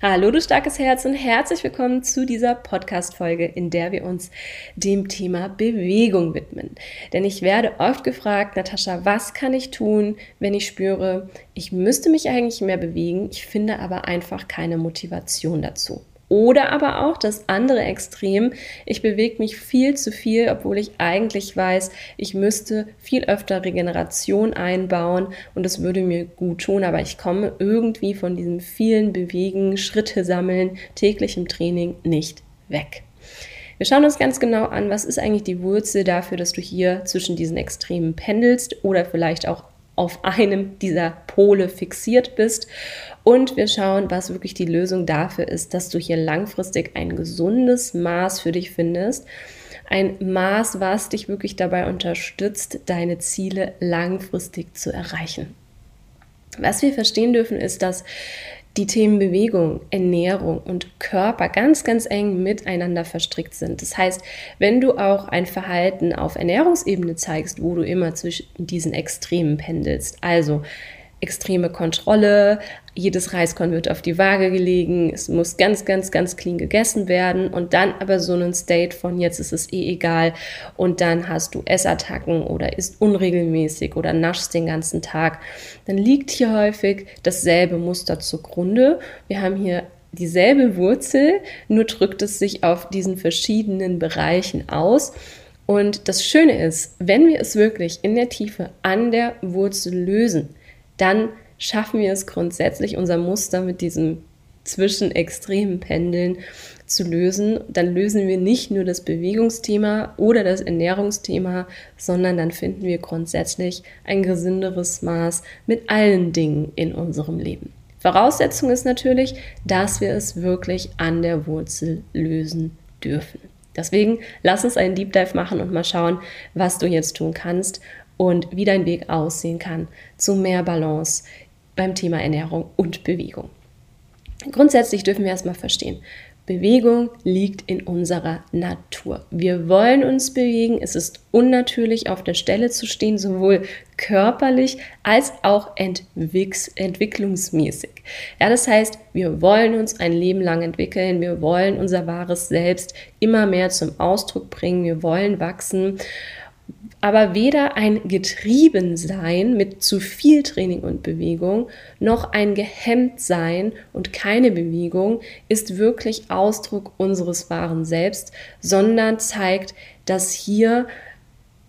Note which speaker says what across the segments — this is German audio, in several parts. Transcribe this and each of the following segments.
Speaker 1: Hallo du starkes Herz und herzlich willkommen zu dieser Podcast-Folge, in der wir uns dem Thema Bewegung widmen. Denn ich werde oft gefragt, Natascha, was kann ich tun, wenn ich spüre, ich müsste mich eigentlich mehr bewegen, ich finde aber einfach keine Motivation dazu. Oder aber auch das andere Extrem, ich bewege mich viel zu viel, obwohl ich eigentlich weiß, ich müsste viel öfter Regeneration einbauen und es würde mir gut tun, aber ich komme irgendwie von diesem vielen Bewegen, Schritte sammeln, täglichem Training nicht weg. Wir schauen uns ganz genau an, was ist eigentlich die Wurzel dafür, dass du hier zwischen diesen Extremen pendelst oder vielleicht auch auf einem dieser Pole fixiert bist. Und wir schauen, was wirklich die Lösung dafür ist, dass du hier langfristig ein gesundes Maß für dich findest. Ein Maß, was dich wirklich dabei unterstützt, deine Ziele langfristig zu erreichen. Was wir verstehen dürfen, ist, dass die Themen Bewegung, Ernährung und Körper ganz, ganz eng miteinander verstrickt sind. Das heißt, wenn du auch ein Verhalten auf Ernährungsebene zeigst, wo du immer zwischen diesen Extremen pendelst, also extreme Kontrolle, jedes Reiskorn wird auf die Waage gelegen, es muss ganz, ganz, ganz clean gegessen werden. Und dann aber so einen State von jetzt ist es eh egal. Und dann hast du Essattacken oder isst unregelmäßig oder naschst den ganzen Tag, dann liegt hier häufig dasselbe Muster zugrunde. Wir haben hier dieselbe Wurzel, nur drückt es sich auf diesen verschiedenen Bereichen aus. Und das Schöne ist, wenn wir es wirklich in der Tiefe an der Wurzel lösen, dann schaffen wir es grundsätzlich, unser Muster mit diesem zwischen extremen Pendeln zu lösen. Dann lösen wir nicht nur das Bewegungsthema oder das Ernährungsthema, sondern dann finden wir grundsätzlich ein gesünderes Maß mit allen Dingen in unserem Leben. Voraussetzung ist natürlich, dass wir es wirklich an der Wurzel lösen dürfen. Deswegen lass uns einen Deep Dive machen und mal schauen, was du jetzt tun kannst, und wie dein Weg aussehen kann zu mehr Balance beim Thema Ernährung und Bewegung. Grundsätzlich dürfen wir erstmal verstehen, Bewegung liegt in unserer Natur. Wir wollen uns bewegen. Es ist unnatürlich, auf der Stelle zu stehen, sowohl körperlich als auch entwicklungsmäßig. Ja, das heißt, wir wollen uns ein Leben lang entwickeln. Wir wollen unser wahres Selbst immer mehr zum Ausdruck bringen. Wir wollen wachsen aber weder ein Getriebensein mit zu viel Training und Bewegung, noch ein Gehemmtsein und keine Bewegung ist wirklich Ausdruck unseres wahren Selbst, sondern zeigt, dass hier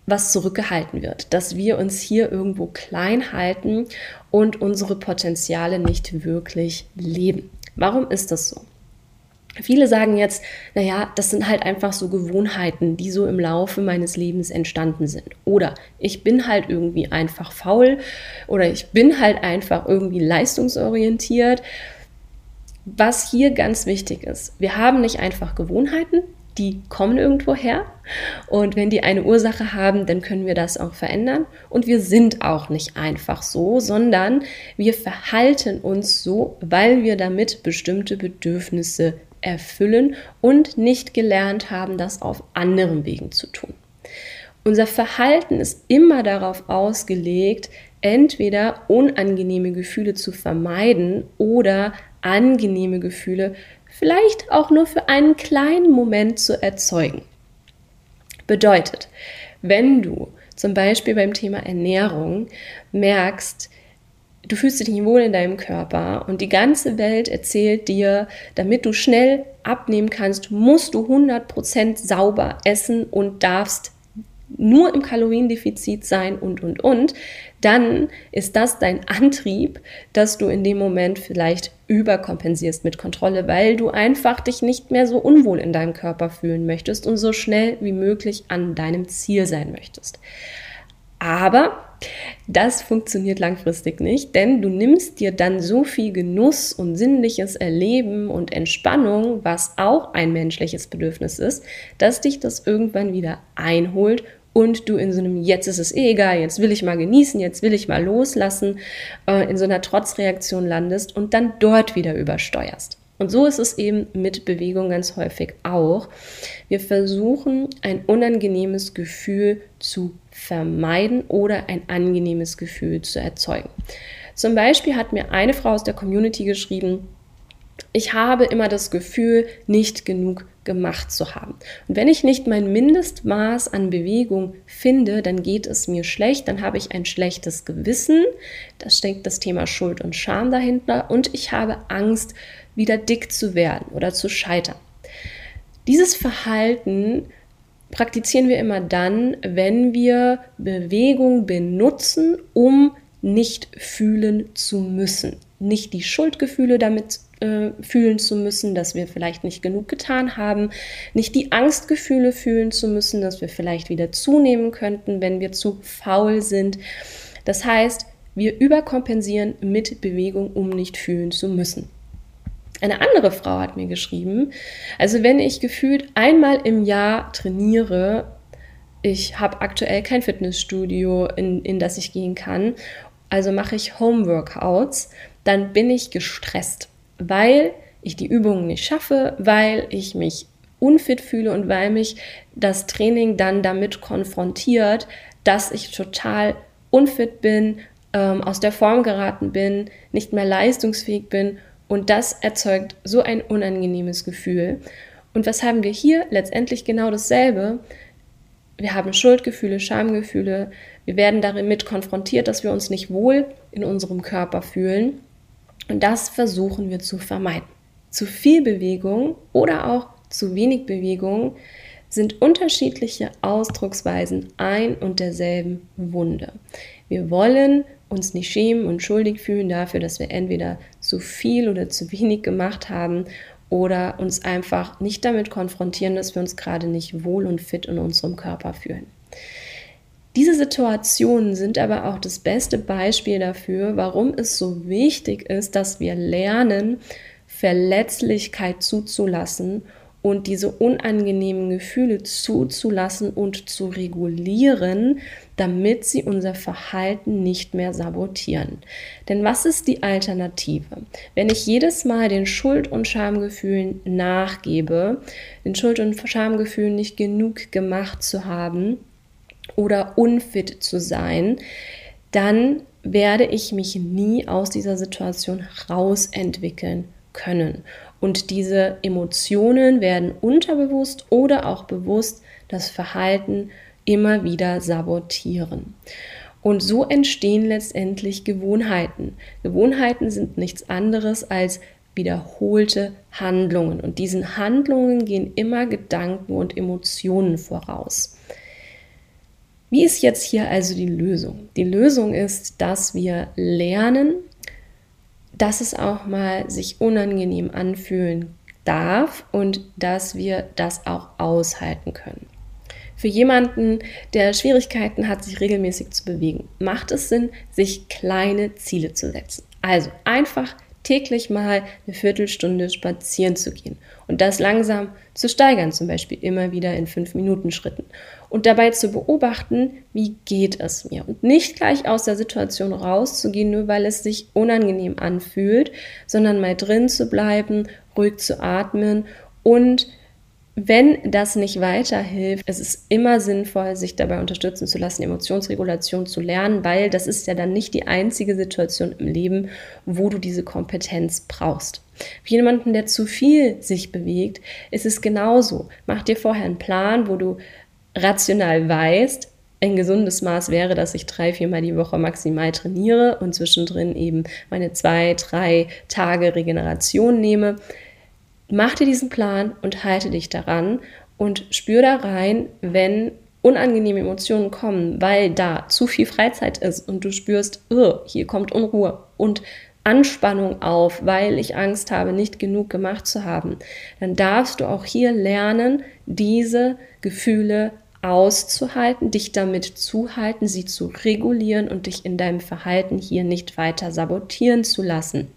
Speaker 1: was zurückgehalten wird, dass wir uns hier irgendwo klein halten und unsere Potenziale nicht wirklich leben. Warum ist das so? Viele sagen jetzt, naja, das sind halt einfach so Gewohnheiten, die so im Laufe meines Lebens entstanden sind. Oder ich bin halt irgendwie einfach faul oder ich bin halt einfach irgendwie leistungsorientiert. Was hier ganz wichtig ist, wir haben nicht einfach Gewohnheiten, die kommen irgendwo her. Und wenn die eine Ursache haben, dann können wir das auch verändern. Und wir sind auch nicht einfach so, sondern wir verhalten uns so, weil wir damit bestimmte Bedürfnisse erfüllen und nicht gelernt haben, das auf anderen Wegen zu tun. Unser Verhalten ist immer darauf ausgelegt, entweder unangenehme Gefühle zu vermeiden oder angenehme Gefühle vielleicht auch nur für einen kleinen Moment zu erzeugen. Bedeutet, wenn du zum Beispiel beim Thema Ernährung merkst, du fühlst dich nicht wohl in deinem Körper und die ganze Welt erzählt dir, damit du schnell abnehmen kannst, musst du 100% sauber essen und darfst nur im Kaloriendefizit sein und, und, und, dann ist das dein Antrieb, dass du in dem Moment vielleicht überkompensierst mit Kontrolle, weil du einfach dich nicht mehr so unwohl in deinem Körper fühlen möchtest und so schnell wie möglich an deinem Ziel sein möchtest. Aber das funktioniert langfristig nicht, denn du nimmst dir dann so viel Genuss und sinnliches Erleben und Entspannung, was auch ein menschliches Bedürfnis ist, dass dich das irgendwann wieder einholt und du in so einem jetzt ist es eh egal, jetzt will ich mal genießen, jetzt will ich mal loslassen, äh, in so einer Trotzreaktion landest und dann dort wieder übersteuerst. Und so ist es eben mit Bewegung ganz häufig auch. Wir versuchen ein unangenehmes Gefühl zu vermeiden oder ein angenehmes Gefühl zu erzeugen. Zum Beispiel hat mir eine Frau aus der Community geschrieben, Ich habe immer das Gefühl, nicht genug gemacht zu haben. Und wenn ich nicht mein Mindestmaß an Bewegung finde, dann geht es mir schlecht, dann habe ich ein schlechtes Gewissen, da steckt das Thema Schuld und Scham dahinter und ich habe Angst, wieder dick zu werden oder zu scheitern. Dieses Verhalten praktizieren wir immer dann, wenn wir Bewegung benutzen, um nicht fühlen zu müssen. Nicht die Schuldgefühle damit äh, fühlen zu müssen, dass wir vielleicht nicht genug getan haben, nicht die Angstgefühle fühlen zu müssen, dass wir vielleicht wieder zunehmen könnten, wenn wir zu faul sind. Das heißt, wir überkompensieren mit Bewegung, um nicht fühlen zu müssen. Eine andere Frau hat mir geschrieben, also wenn ich gefühlt einmal im Jahr trainiere, ich habe aktuell kein Fitnessstudio, in, in das ich gehen kann, also mache ich Homeworkouts, dann bin ich gestresst, weil ich die Übungen nicht schaffe, weil ich mich unfit fühle und weil mich das Training dann damit konfrontiert, dass ich total unfit bin, ähm, aus der Form geraten bin, nicht mehr leistungsfähig bin und das erzeugt so ein unangenehmes Gefühl. Und was haben wir hier? Letztendlich genau dasselbe. Wir haben Schuldgefühle, Schamgefühle. Wir werden damit konfrontiert, dass wir uns nicht wohl in unserem Körper fühlen. Und das versuchen wir zu vermeiden. Zu viel Bewegung oder auch zu wenig Bewegung sind unterschiedliche Ausdrucksweisen ein und derselben Wunde. Wir wollen uns nicht schämen und schuldig fühlen dafür, dass wir entweder zu viel oder zu wenig gemacht haben oder uns einfach nicht damit konfrontieren, dass wir uns gerade nicht wohl und fit in unserem Körper fühlen. Diese Situationen sind aber auch das beste Beispiel dafür, warum es so wichtig ist, dass wir lernen, Verletzlichkeit zuzulassen und diese unangenehmen Gefühle zuzulassen und zu regulieren, damit sie unser Verhalten nicht mehr sabotieren. Denn was ist die Alternative? Wenn ich jedes Mal den Schuld- und Schamgefühlen nachgebe, den Schuld- und Schamgefühlen nicht genug gemacht zu haben oder unfit zu sein, dann werde ich mich nie aus dieser Situation rausentwickeln können. Und diese Emotionen werden unterbewusst oder auch bewusst das Verhalten immer wieder sabotieren. Und so entstehen letztendlich Gewohnheiten. Gewohnheiten sind nichts anderes als wiederholte Handlungen. Und diesen Handlungen gehen immer Gedanken und Emotionen voraus. Wie ist jetzt hier also die Lösung? Die Lösung ist, dass wir lernen, dass es auch mal sich unangenehm anfühlen darf und dass wir das auch aushalten können. Für jemanden, der Schwierigkeiten hat, sich regelmäßig zu bewegen, macht es Sinn, sich kleine Ziele zu setzen. Also einfach täglich mal eine Viertelstunde spazieren zu gehen und das langsam zu steigern, zum Beispiel immer wieder in fünf Minuten Schritten und dabei zu beobachten, wie geht es mir und nicht gleich aus der Situation rauszugehen, nur weil es sich unangenehm anfühlt, sondern mal drin zu bleiben, ruhig zu atmen und wenn das nicht weiterhilft, es ist immer sinnvoll, sich dabei unterstützen zu lassen, Emotionsregulation zu lernen, weil das ist ja dann nicht die einzige Situation im Leben, wo du diese Kompetenz brauchst. Für jemanden, der zu viel sich bewegt, ist es genauso. Mach dir vorher einen Plan, wo du rational weißt, ein gesundes Maß wäre, dass ich drei, viermal die Woche maximal trainiere und zwischendrin eben meine zwei, drei Tage Regeneration nehme. Mach dir diesen Plan und halte dich daran und spür da rein, wenn unangenehme Emotionen kommen, weil da zu viel Freizeit ist und du spürst, oh, hier kommt Unruhe und Anspannung auf, weil ich Angst habe, nicht genug gemacht zu haben, dann darfst du auch hier lernen, diese Gefühle auszuhalten, dich damit zu halten, sie zu regulieren und dich in deinem Verhalten hier nicht weiter sabotieren zu lassen.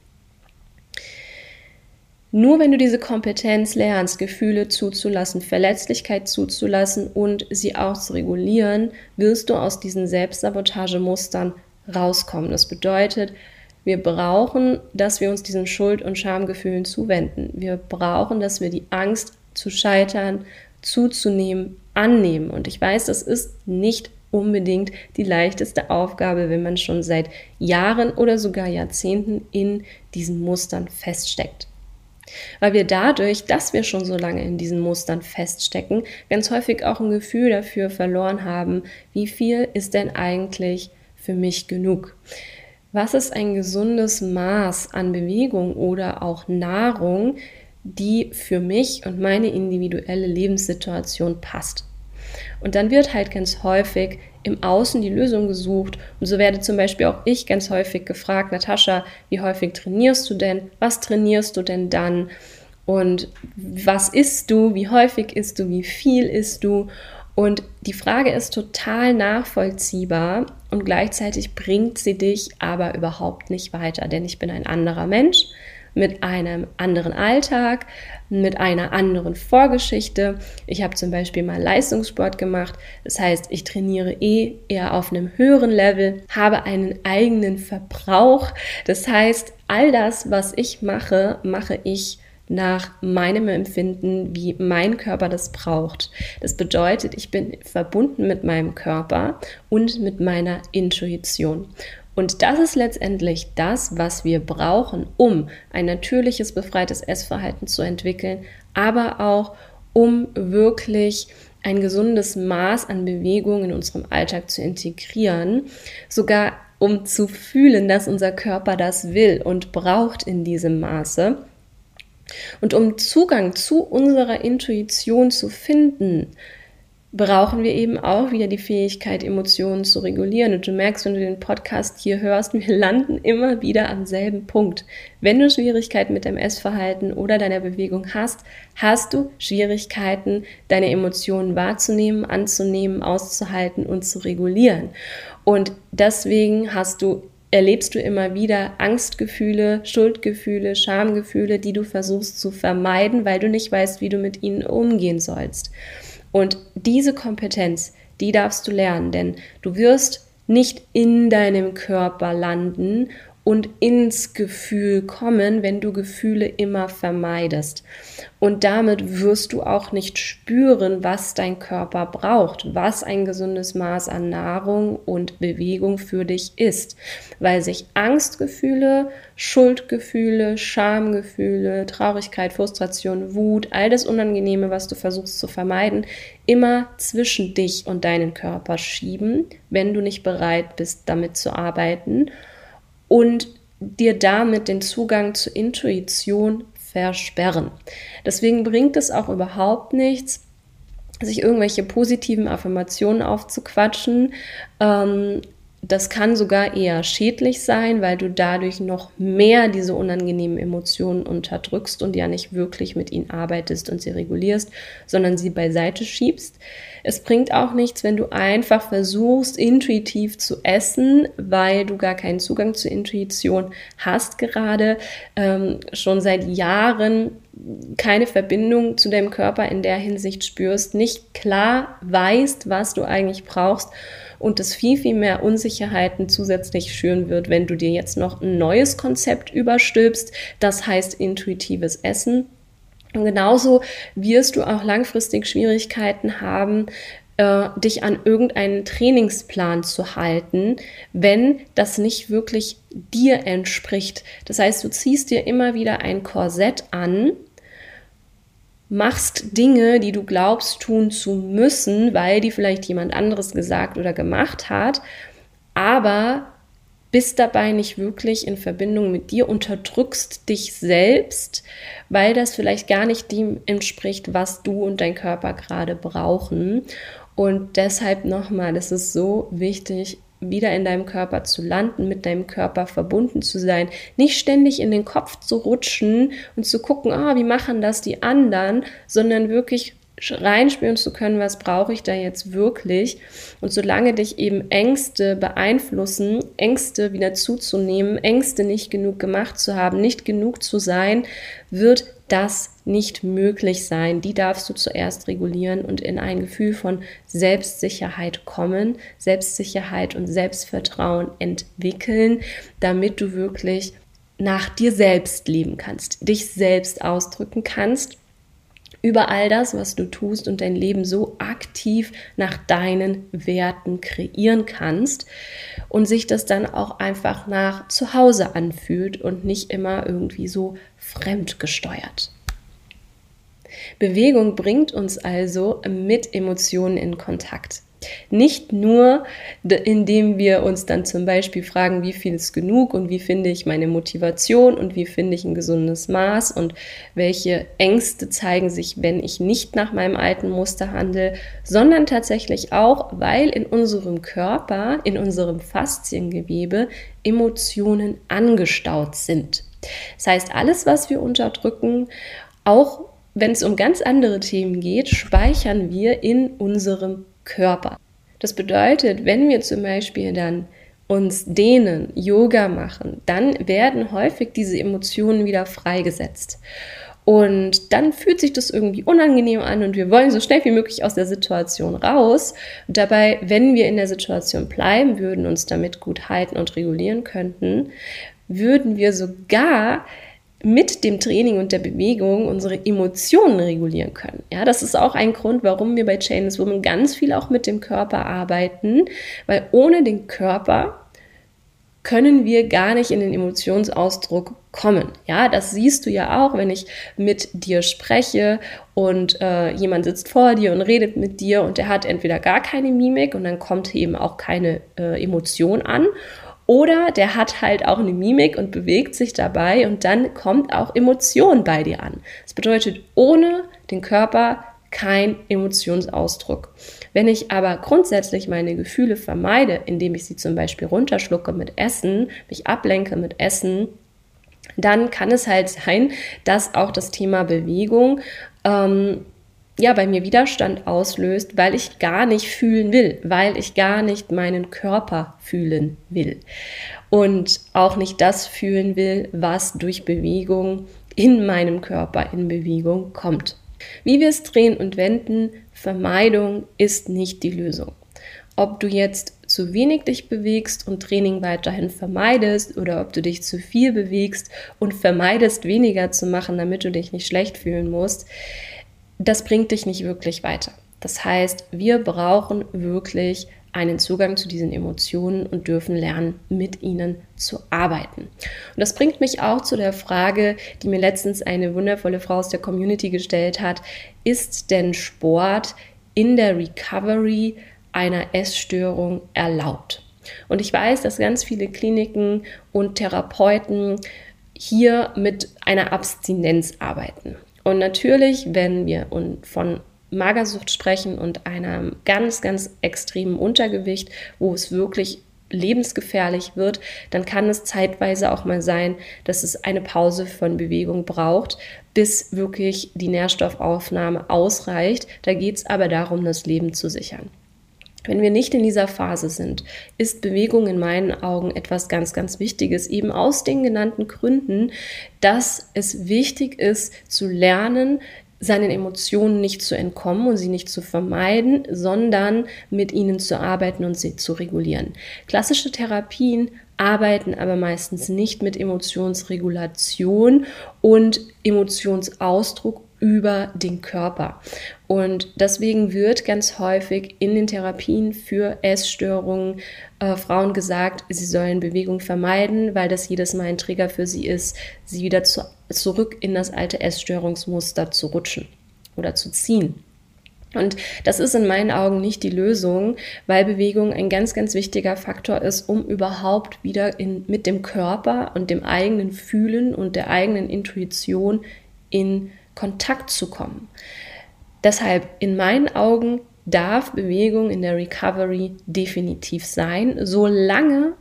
Speaker 1: Nur wenn du diese Kompetenz lernst, Gefühle zuzulassen, Verletzlichkeit zuzulassen und sie auch zu regulieren, wirst du aus diesen Selbstsabotagemustern rauskommen. Das bedeutet, wir brauchen, dass wir uns diesen Schuld- und Schamgefühlen zuwenden. Wir brauchen, dass wir die Angst zu scheitern, zuzunehmen, annehmen. Und ich weiß, das ist nicht unbedingt die leichteste Aufgabe, wenn man schon seit Jahren oder sogar Jahrzehnten in diesen Mustern feststeckt. weil wir dadurch, dass wir schon so lange in diesen Mustern feststecken, ganz häufig auch ein Gefühl dafür verloren haben, wie viel ist denn eigentlich für mich genug? Was ist ein gesundes Maß an Bewegung oder auch Nahrung, die für mich und meine individuelle Lebenssituation passt? Und dann wird halt ganz häufig im Außen die Lösung gesucht. Und so werde zum Beispiel auch ich ganz häufig gefragt, Natascha, wie häufig trainierst du denn? Was trainierst du denn dann? Und was isst du? Wie häufig isst du? Wie viel isst du? Und die Frage ist total nachvollziehbar und gleichzeitig bringt sie dich aber überhaupt nicht weiter, denn ich bin ein anderer Mensch mit einem anderen Alltag, mit einer anderen Vorgeschichte. Ich habe zum Beispiel mal Leistungssport gemacht. Das heißt, ich trainiere eh eher auf einem höheren Level, habe einen eigenen Verbrauch. Das heißt, all das, was ich mache, mache ich nach meinem Empfinden, wie mein Körper das braucht. Das bedeutet, ich bin verbunden mit meinem Körper und mit meiner Intuition. Und das ist letztendlich das, was wir brauchen, um ein natürliches, befreites Essverhalten zu entwickeln, aber auch um wirklich ein gesundes Maß an Bewegung in unserem Alltag zu integrieren, sogar um zu fühlen, dass unser Körper das will und braucht in diesem Maße. Und um Zugang zu unserer Intuition zu finden, brauchen wir eben auch wieder die Fähigkeit, Emotionen zu regulieren. Und du merkst, wenn du den Podcast hier hörst, wir landen immer wieder am selben Punkt. Wenn du Schwierigkeiten mit deinem Essverhalten oder deiner Bewegung hast, hast du Schwierigkeiten, deine Emotionen wahrzunehmen, anzunehmen, auszuhalten und zu regulieren. Und deswegen hast du erlebst du immer wieder Angstgefühle, Schuldgefühle, Schamgefühle, die du versuchst zu vermeiden, weil du nicht weißt, wie du mit ihnen umgehen sollst. Und diese Kompetenz, die darfst du lernen, denn du wirst nicht in deinem Körper landen und ins Gefühl kommen, wenn du Gefühle immer vermeidest. Und damit wirst du auch nicht spüren, was dein Körper braucht, was ein gesundes Maß an Nahrung und Bewegung für dich ist, weil sich Angstgefühle, Schuldgefühle, Schamgefühle, Traurigkeit, Frustration, Wut, all das Unangenehme, was du versuchst zu vermeiden, immer zwischen dich und deinen Körper schieben, wenn du nicht bereit bist, damit zu arbeiten und dir damit den Zugang zur Intuition versperren. Deswegen bringt es auch überhaupt nichts, sich irgendwelche positiven Affirmationen aufzuquatschen, ähm, das kann sogar eher schädlich sein, weil du dadurch noch mehr diese unangenehmen Emotionen unterdrückst und ja nicht wirklich mit ihnen arbeitest und sie regulierst, sondern sie beiseite schiebst. Es bringt auch nichts, wenn du einfach versuchst, intuitiv zu essen, weil du gar keinen Zugang zur Intuition hast gerade, ähm, schon seit Jahren keine Verbindung zu deinem Körper in der Hinsicht spürst, nicht klar weißt, was du eigentlich brauchst und das viel, viel mehr Unsicherheiten zusätzlich schüren wird, wenn du dir jetzt noch ein neues Konzept überstülpst, das heißt intuitives Essen. Und genauso wirst du auch langfristig Schwierigkeiten haben, äh, dich an irgendeinen Trainingsplan zu halten, wenn das nicht wirklich dir entspricht. Das heißt, du ziehst dir immer wieder ein Korsett an, machst Dinge, die du glaubst tun zu müssen, weil die vielleicht jemand anderes gesagt oder gemacht hat, aber bist dabei nicht wirklich in Verbindung mit dir, unterdrückst dich selbst, weil das vielleicht gar nicht dem entspricht, was du und dein Körper gerade brauchen. Und deshalb nochmal, das ist so wichtig, wieder in deinem Körper zu landen, mit deinem Körper verbunden zu sein, nicht ständig in den Kopf zu rutschen und zu gucken, ah, wie machen das die anderen, sondern wirklich reinspüren zu können, was brauche ich da jetzt wirklich. Und solange dich eben Ängste beeinflussen, Ängste wieder zuzunehmen, Ängste nicht genug gemacht zu haben, nicht genug zu sein, wird das nicht möglich sein. Die darfst du zuerst regulieren und in ein Gefühl von Selbstsicherheit kommen, Selbstsicherheit und Selbstvertrauen entwickeln, damit du wirklich nach dir selbst leben kannst, dich selbst ausdrücken kannst über all das, was du tust und dein Leben so aktiv nach deinen Werten kreieren kannst und sich das dann auch einfach nach zu Hause anfühlt und nicht immer irgendwie so fremdgesteuert. Bewegung bringt uns also mit Emotionen in Kontakt. Nicht nur, indem wir uns dann zum Beispiel fragen, wie viel ist genug und wie finde ich meine Motivation und wie finde ich ein gesundes Maß und welche Ängste zeigen sich, wenn ich nicht nach meinem alten Muster handle, sondern tatsächlich auch, weil in unserem Körper, in unserem Fasziengewebe Emotionen angestaut sind. Das heißt, alles, was wir unterdrücken, auch wenn es um ganz andere Themen geht, speichern wir in unserem Körper. Das bedeutet, wenn wir zum Beispiel dann uns dehnen, Yoga machen, dann werden häufig diese Emotionen wieder freigesetzt. Und dann fühlt sich das irgendwie unangenehm an und wir wollen so schnell wie möglich aus der Situation raus. Und dabei, wenn wir in der Situation bleiben würden, uns damit gut halten und regulieren könnten, würden wir sogar mit dem Training und der Bewegung unsere Emotionen regulieren können. Ja, das ist auch ein Grund, warum wir bei Chainless Woman ganz viel auch mit dem Körper arbeiten, weil ohne den Körper können wir gar nicht in den Emotionsausdruck kommen. Ja, das siehst du ja auch, wenn ich mit dir spreche und äh, jemand sitzt vor dir und redet mit dir und der hat entweder gar keine Mimik und dann kommt eben auch keine äh, Emotion an oder der hat halt auch eine Mimik und bewegt sich dabei und dann kommt auch Emotion bei dir an. Das bedeutet, ohne den Körper kein Emotionsausdruck. Wenn ich aber grundsätzlich meine Gefühle vermeide, indem ich sie zum Beispiel runterschlucke mit Essen, mich ablenke mit Essen, dann kann es halt sein, dass auch das Thema Bewegung ähm, ja, bei mir Widerstand auslöst, weil ich gar nicht fühlen will, weil ich gar nicht meinen Körper fühlen will und auch nicht das fühlen will, was durch Bewegung in meinem Körper in Bewegung kommt. Wie wir es drehen und wenden, Vermeidung ist nicht die Lösung. Ob du jetzt zu wenig dich bewegst und Training weiterhin vermeidest oder ob du dich zu viel bewegst und vermeidest weniger zu machen, damit du dich nicht schlecht fühlen musst, das bringt dich nicht wirklich weiter. Das heißt, wir brauchen wirklich einen Zugang zu diesen Emotionen und dürfen lernen, mit ihnen zu arbeiten. Und das bringt mich auch zu der Frage, die mir letztens eine wundervolle Frau aus der Community gestellt hat, ist denn Sport in der Recovery einer Essstörung erlaubt? Und ich weiß, dass ganz viele Kliniken und Therapeuten hier mit einer Abstinenz arbeiten. Und natürlich, wenn wir von Magersucht sprechen und einem ganz, ganz extremen Untergewicht, wo es wirklich lebensgefährlich wird, dann kann es zeitweise auch mal sein, dass es eine Pause von Bewegung braucht, bis wirklich die Nährstoffaufnahme ausreicht. Da geht es aber darum, das Leben zu sichern. Wenn wir nicht in dieser Phase sind, ist Bewegung in meinen Augen etwas ganz, ganz Wichtiges, eben aus den genannten Gründen, dass es wichtig ist zu lernen, seinen Emotionen nicht zu entkommen und sie nicht zu vermeiden, sondern mit ihnen zu arbeiten und sie zu regulieren. Klassische Therapien arbeiten aber meistens nicht mit Emotionsregulation und Emotionsausdruck über den Körper. Und deswegen wird ganz häufig in den Therapien für Essstörungen äh, Frauen gesagt, sie sollen Bewegung vermeiden, weil das jedes Mal ein Trigger für sie ist, sie wieder zu, zurück in das alte Essstörungsmuster zu rutschen oder zu ziehen. Und das ist in meinen Augen nicht die Lösung, weil Bewegung ein ganz, ganz wichtiger Faktor ist, um überhaupt wieder in, mit dem Körper und dem eigenen Fühlen und der eigenen Intuition in Kontakt zu kommen. Deshalb in meinen Augen darf Bewegung in der Recovery definitiv sein, solange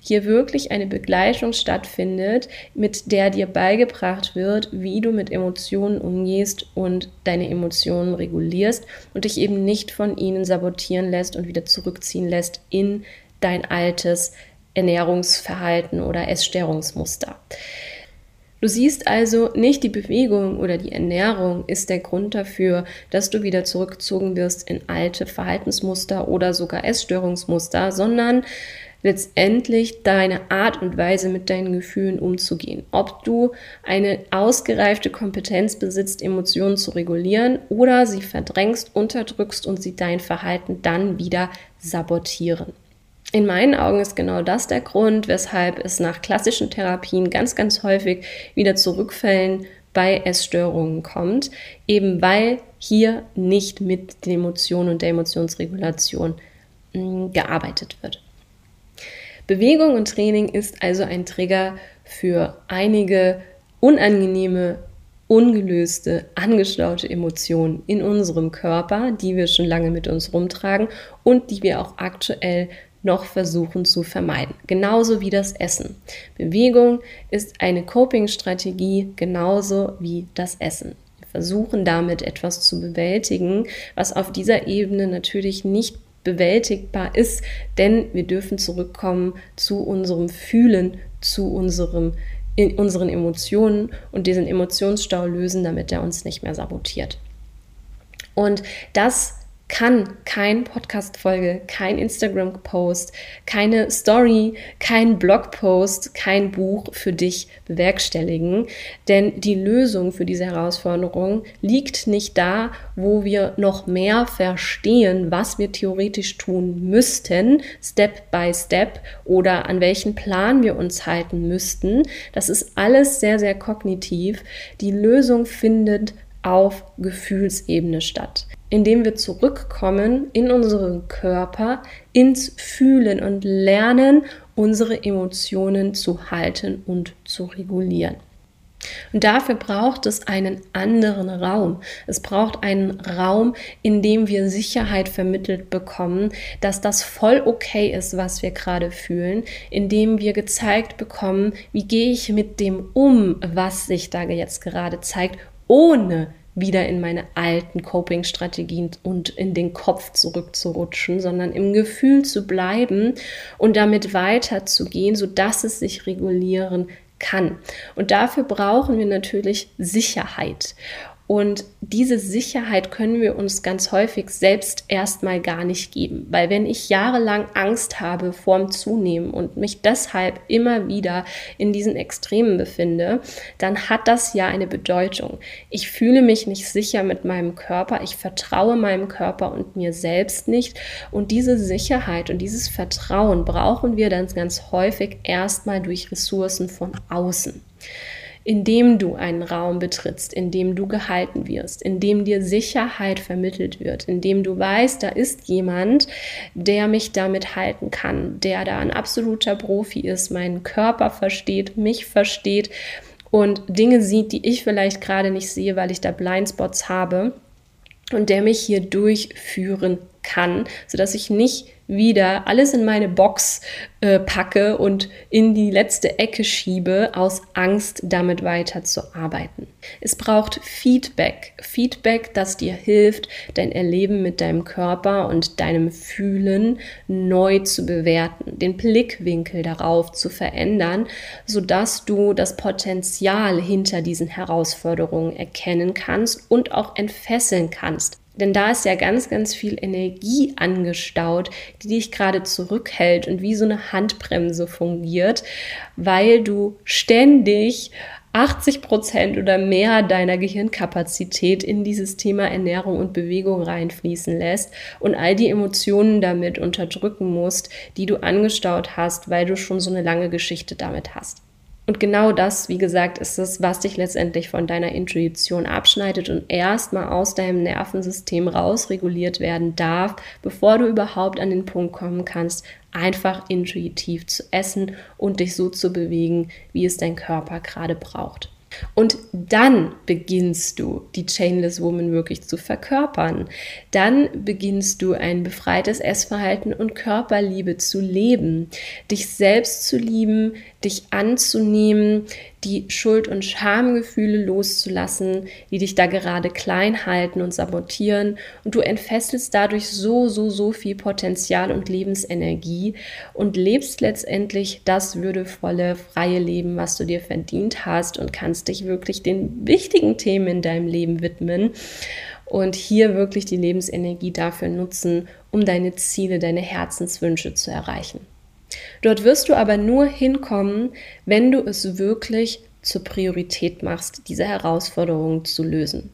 Speaker 1: hier wirklich eine Begleitung stattfindet, mit der dir beigebracht wird, wie du mit Emotionen umgehst und deine Emotionen regulierst und dich eben nicht von ihnen sabotieren lässt und wieder zurückziehen lässt in dein altes Ernährungsverhalten oder Essstörungsmuster. Du siehst also, nicht die Bewegung oder die Ernährung ist der Grund dafür, dass du wieder zurückgezogen wirst in alte Verhaltensmuster oder sogar Essstörungsmuster, sondern letztendlich deine Art und Weise mit deinen Gefühlen umzugehen. Ob du eine ausgereifte Kompetenz besitzt, Emotionen zu regulieren oder sie verdrängst, unterdrückst und sie dein Verhalten dann wieder sabotieren. In meinen Augen ist genau das der Grund, weshalb es nach klassischen Therapien ganz, ganz häufig wieder zu Rückfällen bei Essstörungen kommt, eben weil hier nicht mit den Emotionen und der Emotionsregulation mh, gearbeitet wird. Bewegung und Training ist also ein Trigger für einige unangenehme, ungelöste, angestaute Emotionen in unserem Körper, die wir schon lange mit uns rumtragen und die wir auch aktuell noch versuchen zu vermeiden. Genauso wie das Essen. Bewegung ist eine Coping-Strategie, genauso wie das Essen. Wir versuchen damit etwas zu bewältigen, was auf dieser Ebene natürlich nicht bewältigbar ist, denn wir dürfen zurückkommen zu unserem Fühlen, zu unserem in unseren Emotionen und diesen Emotionsstau lösen, damit er uns nicht mehr sabotiert. Und das kann kein Podcast-Folge, kein Instagram-Post, keine Story, kein Blog-Post, kein Buch für dich bewerkstelligen. Denn die Lösung für diese Herausforderung liegt nicht da, wo wir noch mehr verstehen, was wir theoretisch tun müssten, Step by Step, oder an welchen Plan wir uns halten müssten. Das ist alles sehr, sehr kognitiv. Die Lösung findet auf Gefühlsebene statt indem wir zurückkommen in unseren Körper, ins Fühlen und lernen, unsere Emotionen zu halten und zu regulieren. Und dafür braucht es einen anderen Raum. Es braucht einen Raum, in dem wir Sicherheit vermittelt bekommen, dass das voll okay ist, was wir gerade fühlen, in dem wir gezeigt bekommen, wie gehe ich mit dem um, was sich da jetzt gerade zeigt, ohne wieder in meine alten Coping-Strategien und in den Kopf zurückzurutschen, sondern im Gefühl zu bleiben und damit weiterzugehen, sodass es sich regulieren kann. Und dafür brauchen wir natürlich Sicherheit. Und diese Sicherheit können wir uns ganz häufig selbst erstmal gar nicht geben, weil wenn ich jahrelang Angst habe vorm Zunehmen und mich deshalb immer wieder in diesen Extremen befinde, dann hat das ja eine Bedeutung. Ich fühle mich nicht sicher mit meinem Körper, ich vertraue meinem Körper und mir selbst nicht. Und diese Sicherheit und dieses Vertrauen brauchen wir dann ganz häufig erstmal durch Ressourcen von außen indem du einen Raum betrittst, in dem du gehalten wirst, in dem dir Sicherheit vermittelt wird, in dem du weißt, da ist jemand, der mich damit halten kann, der da ein absoluter Profi ist, meinen Körper versteht, mich versteht und Dinge sieht, die ich vielleicht gerade nicht sehe, weil ich da Blindspots habe und der mich hier durchführen kann, sodass ich nicht wieder alles in meine Box äh, packe und in die letzte Ecke schiebe, aus Angst damit weiterzuarbeiten. Es braucht Feedback. Feedback, das dir hilft, dein Erleben mit deinem Körper und deinem Fühlen neu zu bewerten, den Blickwinkel darauf zu verändern, sodass du das Potenzial hinter diesen Herausforderungen erkennen kannst und auch entfesseln kannst. Denn da ist ja ganz, ganz viel Energie angestaut, die dich gerade zurückhält und wie so eine Handbremse fungiert, weil du ständig 80 Prozent oder mehr deiner Gehirnkapazität in dieses Thema Ernährung und Bewegung reinfließen lässt und all die Emotionen damit unterdrücken musst, die du angestaut hast, weil du schon so eine lange Geschichte damit hast. Und genau das, wie gesagt, ist es, was dich letztendlich von deiner Intuition abschneidet und erstmal aus deinem Nervensystem rausreguliert werden darf, bevor du überhaupt an den Punkt kommen kannst, einfach intuitiv zu essen und dich so zu bewegen, wie es dein Körper gerade braucht. Und dann beginnst du, die Chainless Woman wirklich zu verkörpern. Dann beginnst du ein befreites Essverhalten und Körperliebe zu leben, dich selbst zu lieben, dich anzunehmen, die Schuld- und Schamgefühle loszulassen, die dich da gerade klein halten und sabotieren. Und du entfesselst dadurch so, so, so viel Potenzial und Lebensenergie und lebst letztendlich das würdevolle, freie Leben, was du dir verdient hast und kannst dich wirklich den wichtigen Themen in deinem Leben widmen und hier wirklich die Lebensenergie dafür nutzen, um deine Ziele, deine Herzenswünsche zu erreichen. Dort wirst du aber nur hinkommen, wenn du es wirklich zur Priorität machst, diese Herausforderung zu lösen.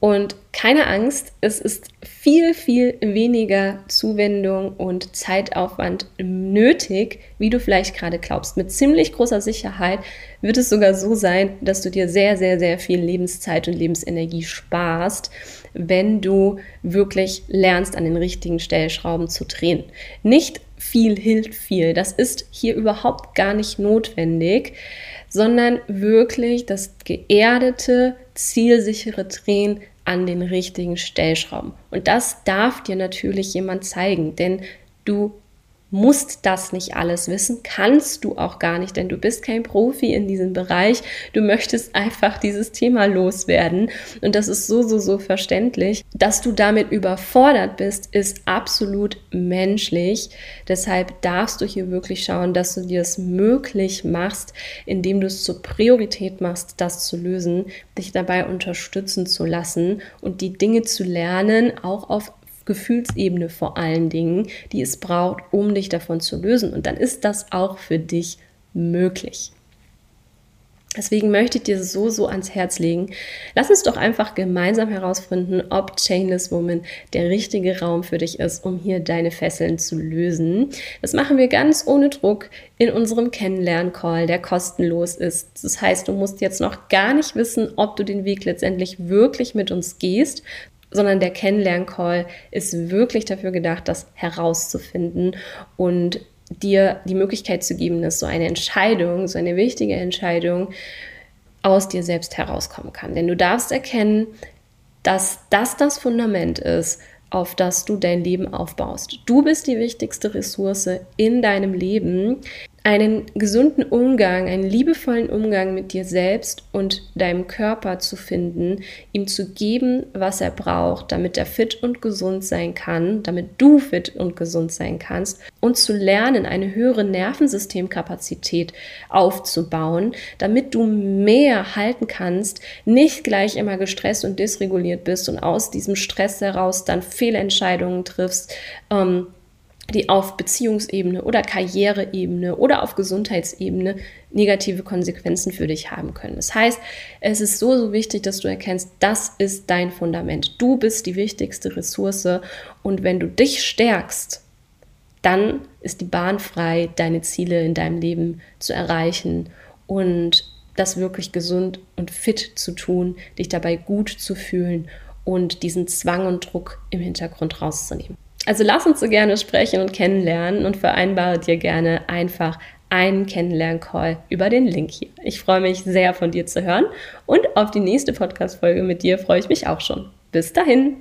Speaker 1: Und keine Angst, es ist viel, viel weniger Zuwendung und Zeitaufwand nötig, wie du vielleicht gerade glaubst. Mit ziemlich großer Sicherheit wird es sogar so sein, dass du dir sehr, sehr, sehr viel Lebenszeit und Lebensenergie sparst, wenn du wirklich lernst, an den richtigen Stellschrauben zu drehen. Nicht viel hilft viel. Das ist hier überhaupt gar nicht notwendig, sondern wirklich das geerdete, zielsichere Drehen an den richtigen Stellschrauben. Und das darf dir natürlich jemand zeigen, denn du musst das nicht alles wissen, kannst du auch gar nicht, denn du bist kein Profi in diesem Bereich. Du möchtest einfach dieses Thema loswerden und das ist so, so, so verständlich. Dass du damit überfordert bist, ist absolut menschlich. Deshalb darfst du hier wirklich schauen, dass du dir es möglich machst, indem du es zur Priorität machst, das zu lösen, dich dabei unterstützen zu lassen und die Dinge zu lernen, auch auf Gefühlsebene vor allen Dingen, die es braucht, um dich davon zu lösen. Und dann ist das auch für dich möglich. Deswegen möchte ich dir so, so ans Herz legen. Lass uns doch einfach gemeinsam herausfinden, ob Chainless Woman der richtige Raum für dich ist, um hier deine Fesseln zu lösen. Das machen wir ganz ohne Druck in unserem Kennenlern-Call, der kostenlos ist. Das heißt, du musst jetzt noch gar nicht wissen, ob du den Weg letztendlich wirklich mit uns gehst, sondern der Kennenlern-Call ist wirklich dafür gedacht, das herauszufinden und dir die Möglichkeit zu geben, dass so eine Entscheidung, so eine wichtige Entscheidung aus dir selbst herauskommen kann. Denn du darfst erkennen, dass das das Fundament ist, auf das du dein Leben aufbaust. Du bist die wichtigste Ressource in deinem Leben einen gesunden Umgang, einen liebevollen Umgang mit dir selbst und deinem Körper zu finden, ihm zu geben, was er braucht, damit er fit und gesund sein kann, damit du fit und gesund sein kannst und zu lernen, eine höhere Nervensystemkapazität aufzubauen, damit du mehr halten kannst, nicht gleich immer gestresst und dysreguliert bist und aus diesem Stress heraus dann Fehlentscheidungen triffst. Ähm, die auf Beziehungsebene oder Karriereebene oder auf Gesundheitsebene negative Konsequenzen für dich haben können. Das heißt, es ist so, so wichtig, dass du erkennst, das ist dein Fundament. Du bist die wichtigste Ressource und wenn du dich stärkst, dann ist die Bahn frei, deine Ziele in deinem Leben zu erreichen und das wirklich gesund und fit zu tun, dich dabei gut zu fühlen und diesen Zwang und Druck im Hintergrund rauszunehmen. Also lass uns so gerne sprechen und kennenlernen und vereinbare dir gerne einfach einen Kennenlern-Call über den Link hier. Ich freue mich sehr von dir zu hören und auf die nächste Podcast-Folge mit dir freue ich mich auch schon. Bis dahin!